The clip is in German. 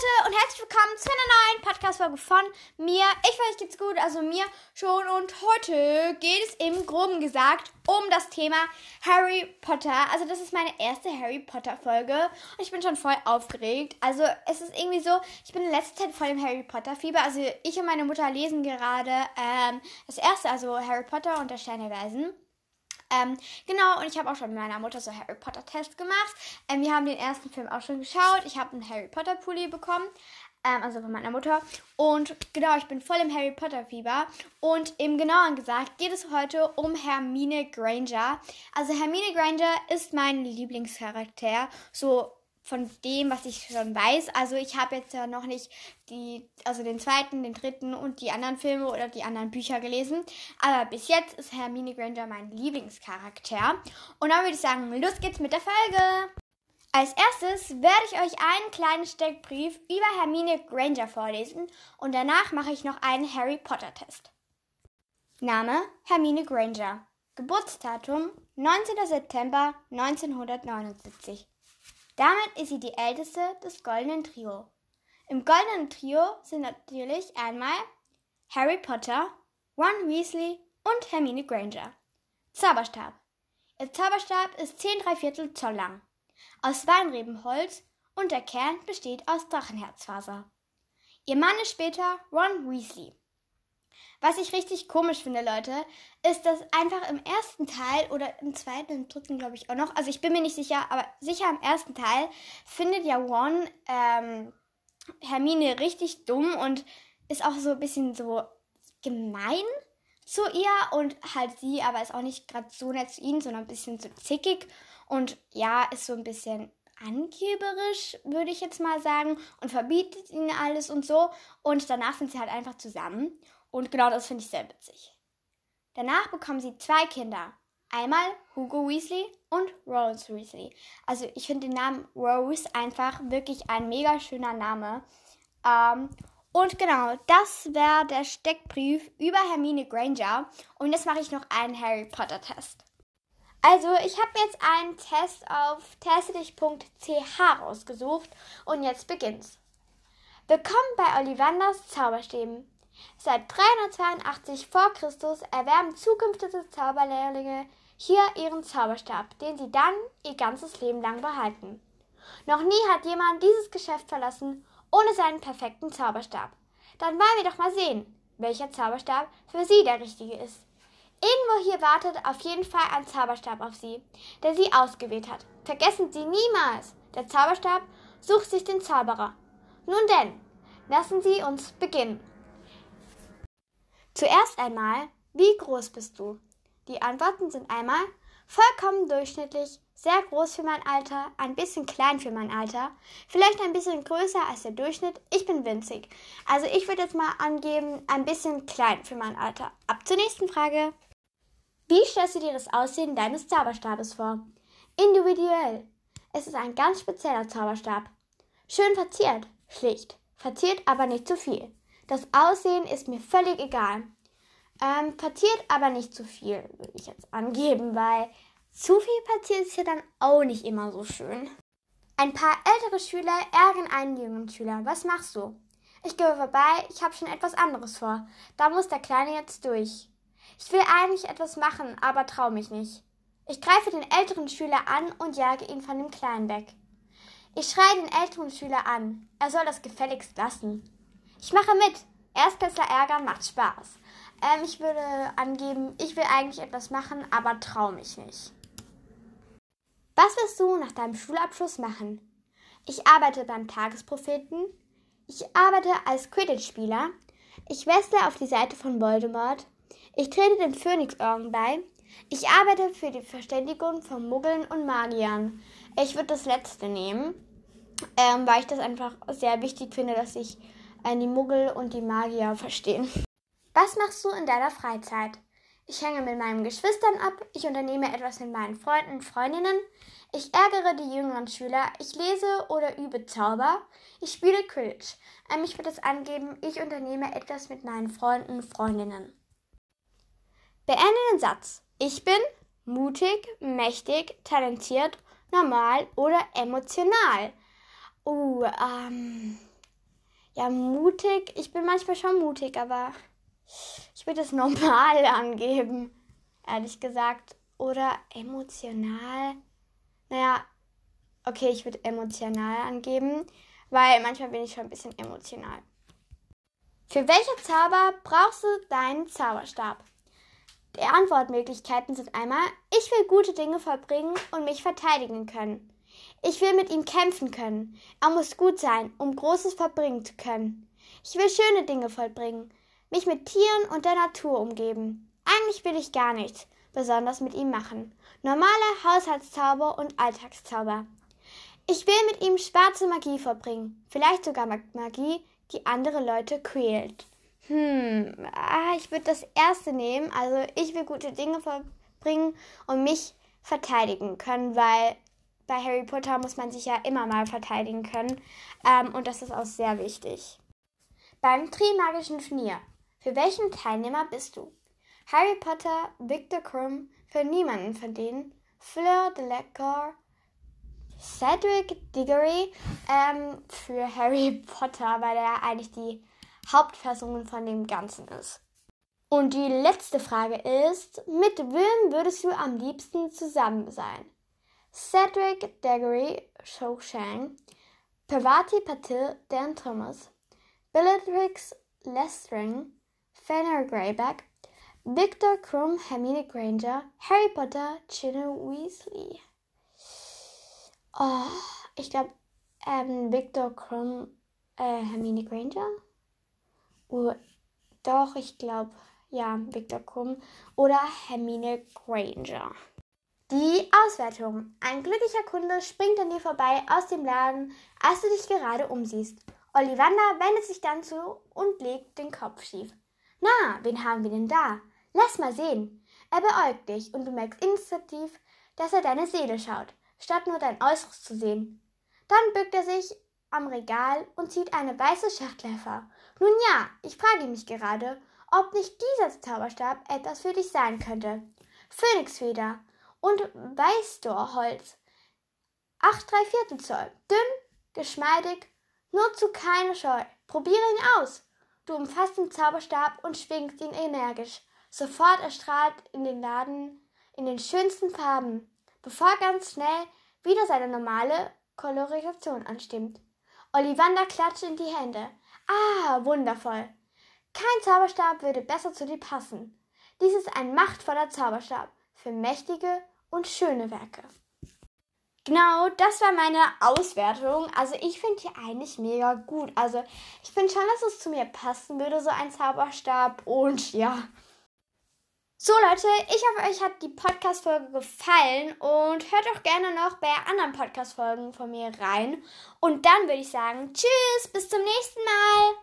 Leute und herzlich willkommen zu einer neuen Podcast-Folge von mir. Ich euch geht's gut, also mir schon. Und heute geht es im Groben gesagt um das Thema Harry Potter. Also das ist meine erste Harry Potter-Folge und ich bin schon voll aufgeregt. Also es ist irgendwie so, ich bin in letzter Zeit voll im Harry Potter-Fieber. Also ich und meine Mutter lesen gerade ähm, das erste, also Harry Potter und der Stein der Weisen. Ähm, genau, und ich habe auch schon mit meiner Mutter so Harry Potter Test gemacht. Ähm, wir haben den ersten Film auch schon geschaut. Ich habe einen Harry Potter Pulli bekommen. Ähm, also von meiner Mutter. Und genau, ich bin voll im Harry Potter Fieber. Und im Genauen gesagt geht es heute um Hermine Granger. Also Hermine Granger ist mein Lieblingscharakter. So von dem, was ich schon weiß. Also ich habe jetzt ja noch nicht die, also den zweiten, den dritten und die anderen Filme oder die anderen Bücher gelesen. Aber bis jetzt ist Hermine Granger mein Lieblingscharakter. Und dann würde ich sagen, los geht's mit der Folge. Als erstes werde ich euch einen kleinen Steckbrief über Hermine Granger vorlesen und danach mache ich noch einen Harry Potter Test. Name Hermine Granger. Geburtsdatum 19. September 1979. Damit ist sie die älteste des Goldenen Trio. Im Goldenen Trio sind natürlich einmal Harry Potter, Ron Weasley und Hermine Granger. Zauberstab. Ihr Zauberstab ist 10 Viertel Zoll lang, aus Weinrebenholz und der Kern besteht aus Drachenherzfaser. Ihr Mann ist später Ron Weasley. Was ich richtig komisch finde, Leute, ist, dass einfach im ersten Teil oder im zweiten und dritten, glaube ich, auch noch, also ich bin mir nicht sicher, aber sicher im ersten Teil findet ja Ron ähm, Hermine richtig dumm und ist auch so ein bisschen so gemein zu ihr und halt sie, aber ist auch nicht gerade so nett zu ihnen, sondern ein bisschen so zickig und ja, ist so ein bisschen angeberisch, würde ich jetzt mal sagen, und verbietet ihnen alles und so. Und danach sind sie halt einfach zusammen. Und genau das finde ich sehr witzig. Danach bekommen sie zwei Kinder. Einmal Hugo Weasley und Rose Weasley. Also ich finde den Namen Rose einfach wirklich ein mega schöner Name. Ähm, und genau, das wäre der Steckbrief über Hermine Granger. Und jetzt mache ich noch einen Harry Potter Test. Also, ich habe jetzt einen Test auf testedich.ch rausgesucht und jetzt beginnt's. Willkommen bei Ollivanders Zauberstäben. Seit 382 vor Christus erwerben zukünftige Zauberlehrlinge hier ihren Zauberstab, den sie dann ihr ganzes Leben lang behalten. Noch nie hat jemand dieses Geschäft verlassen ohne seinen perfekten Zauberstab. Dann wollen wir doch mal sehen, welcher Zauberstab für Sie der richtige ist. Irgendwo hier wartet auf jeden Fall ein Zauberstab auf Sie, der Sie ausgewählt hat. Vergessen Sie niemals, der Zauberstab sucht sich den Zauberer. Nun denn, lassen Sie uns beginnen. Zuerst einmal, wie groß bist du? Die Antworten sind einmal vollkommen durchschnittlich, sehr groß für mein Alter, ein bisschen klein für mein Alter, vielleicht ein bisschen größer als der Durchschnitt. Ich bin winzig. Also ich würde jetzt mal angeben, ein bisschen klein für mein Alter. Ab zur nächsten Frage. Wie stellst du dir das Aussehen deines Zauberstabes vor? Individuell. Es ist ein ganz spezieller Zauberstab. Schön verziert, schlicht. Verziert aber nicht zu viel. Das Aussehen ist mir völlig egal. Ähm, partiert aber nicht zu viel, würde ich jetzt angeben, weil zu viel partiert ist ja dann auch nicht immer so schön. Ein paar ältere Schüler ärgern einen jüngeren Schüler. Was machst du? Ich gehe vorbei, ich habe schon etwas anderes vor. Da muss der Kleine jetzt durch. Ich will eigentlich etwas machen, aber traue mich nicht. Ich greife den älteren Schüler an und jage ihn von dem Kleinen weg. Ich schreie den älteren Schüler an. Er soll das gefälligst lassen. Ich mache mit. Erstklässler ärgern macht Spaß. Ähm, ich würde angeben, ich will eigentlich etwas machen, aber traue mich nicht. Was wirst du nach deinem Schulabschluss machen? Ich arbeite beim Tagespropheten. Ich arbeite als Quidditch-Spieler. Ich westle auf die Seite von Voldemort. Ich trete den Phönixorden bei. Ich arbeite für die Verständigung von Muggeln und Magiern. Ich würde das letzte nehmen, ähm, weil ich das einfach sehr wichtig finde, dass sich äh, die Muggel und die Magier verstehen. Was machst du in deiner Freizeit? Ich hänge mit meinen Geschwistern ab, ich unternehme etwas mit meinen Freunden und Freundinnen, ich ärgere die jüngeren Schüler, ich lese oder übe Zauber, ich spiele Quidditch. Ähm, ich würde es angeben, ich unternehme etwas mit meinen Freunden und Freundinnen. Beende den Satz. Ich bin mutig, mächtig, talentiert, normal oder emotional. Uh, ähm, Ja, mutig. Ich bin manchmal schon mutig, aber ich würde es normal angeben. Ehrlich gesagt. Oder emotional. Naja, okay, ich würde emotional angeben, weil manchmal bin ich schon ein bisschen emotional. Für welche Zauber brauchst du deinen Zauberstab? Die Antwortmöglichkeiten sind einmal, ich will gute Dinge vollbringen und mich verteidigen können. Ich will mit ihm kämpfen können. Er muss gut sein, um Großes vollbringen zu können. Ich will schöne Dinge vollbringen, mich mit Tieren und der Natur umgeben. Eigentlich will ich gar nichts, besonders mit ihm machen. Normale Haushaltszauber und Alltagszauber. Ich will mit ihm schwarze Magie vollbringen, vielleicht sogar Magie, die andere Leute quält. Hm, ah, ich würde das erste nehmen. Also ich will gute Dinge vollbringen und mich verteidigen können, weil bei Harry Potter muss man sich ja immer mal verteidigen können. Ähm, und das ist auch sehr wichtig. Beim Trimagischen Turnier. Für welchen Teilnehmer bist du? Harry Potter, Victor Krumm, für niemanden von denen, Fleur de Delacour, Cedric Diggory ähm, für Harry Potter, weil er eigentlich die Hauptperson von dem Ganzen ist. Und die letzte Frage ist, mit wem würdest du am liebsten zusammen sein? Cedric Diggory, Shang, Parvati Patil, Dan Thomas, Bellatrix Lestring, Fenner Greyback, Victor Krumm, Hermine Granger, Harry Potter, Ginny Weasley. Oh, ich glaube, ähm, Victor Krumm, äh, Hermine Granger? Oh, doch, ich glaube, ja, Victor Krumm oder Hermine Granger. Die Auswertung. Ein glücklicher Kunde springt an dir vorbei aus dem Laden, als du dich gerade umsiehst. Ollivander wendet sich dann zu und legt den Kopf schief. Na, wen haben wir denn da? Lass mal sehen. Er beäugt dich und du merkst instinktiv, dass er deine Seele schaut, statt nur dein Äußeres zu sehen. Dann bückt er sich am Regal und zieht eine weiße Schachtel hervor. Nun ja, ich frage mich gerade, ob nicht dieser Zauberstab etwas für dich sein könnte. Phönixfeder und Weißdorholz. Acht drei Viertel Zoll. Dünn, geschmeidig, nur zu keine Scheu. Probiere ihn aus. Du umfasst den Zauberstab und schwingst ihn energisch. Sofort erstrahlt in den Laden in den schönsten Farben, bevor ganz schnell wieder seine normale Kolorisation anstimmt. Ollivander klatscht in die Hände. Ah, wundervoll. Kein Zauberstab würde besser zu dir passen. Dies ist ein machtvoller Zauberstab für mächtige und schöne Werke. Genau, das war meine Auswertung. Also ich finde die eigentlich mega gut. Also ich finde schon, dass es zu mir passen würde, so ein Zauberstab. Und ja. So Leute, ich hoffe, euch hat die Podcast-Folge gefallen und hört auch gerne noch bei anderen Podcast-Folgen von mir rein. Und dann würde ich sagen, tschüss, bis zum nächsten Mal.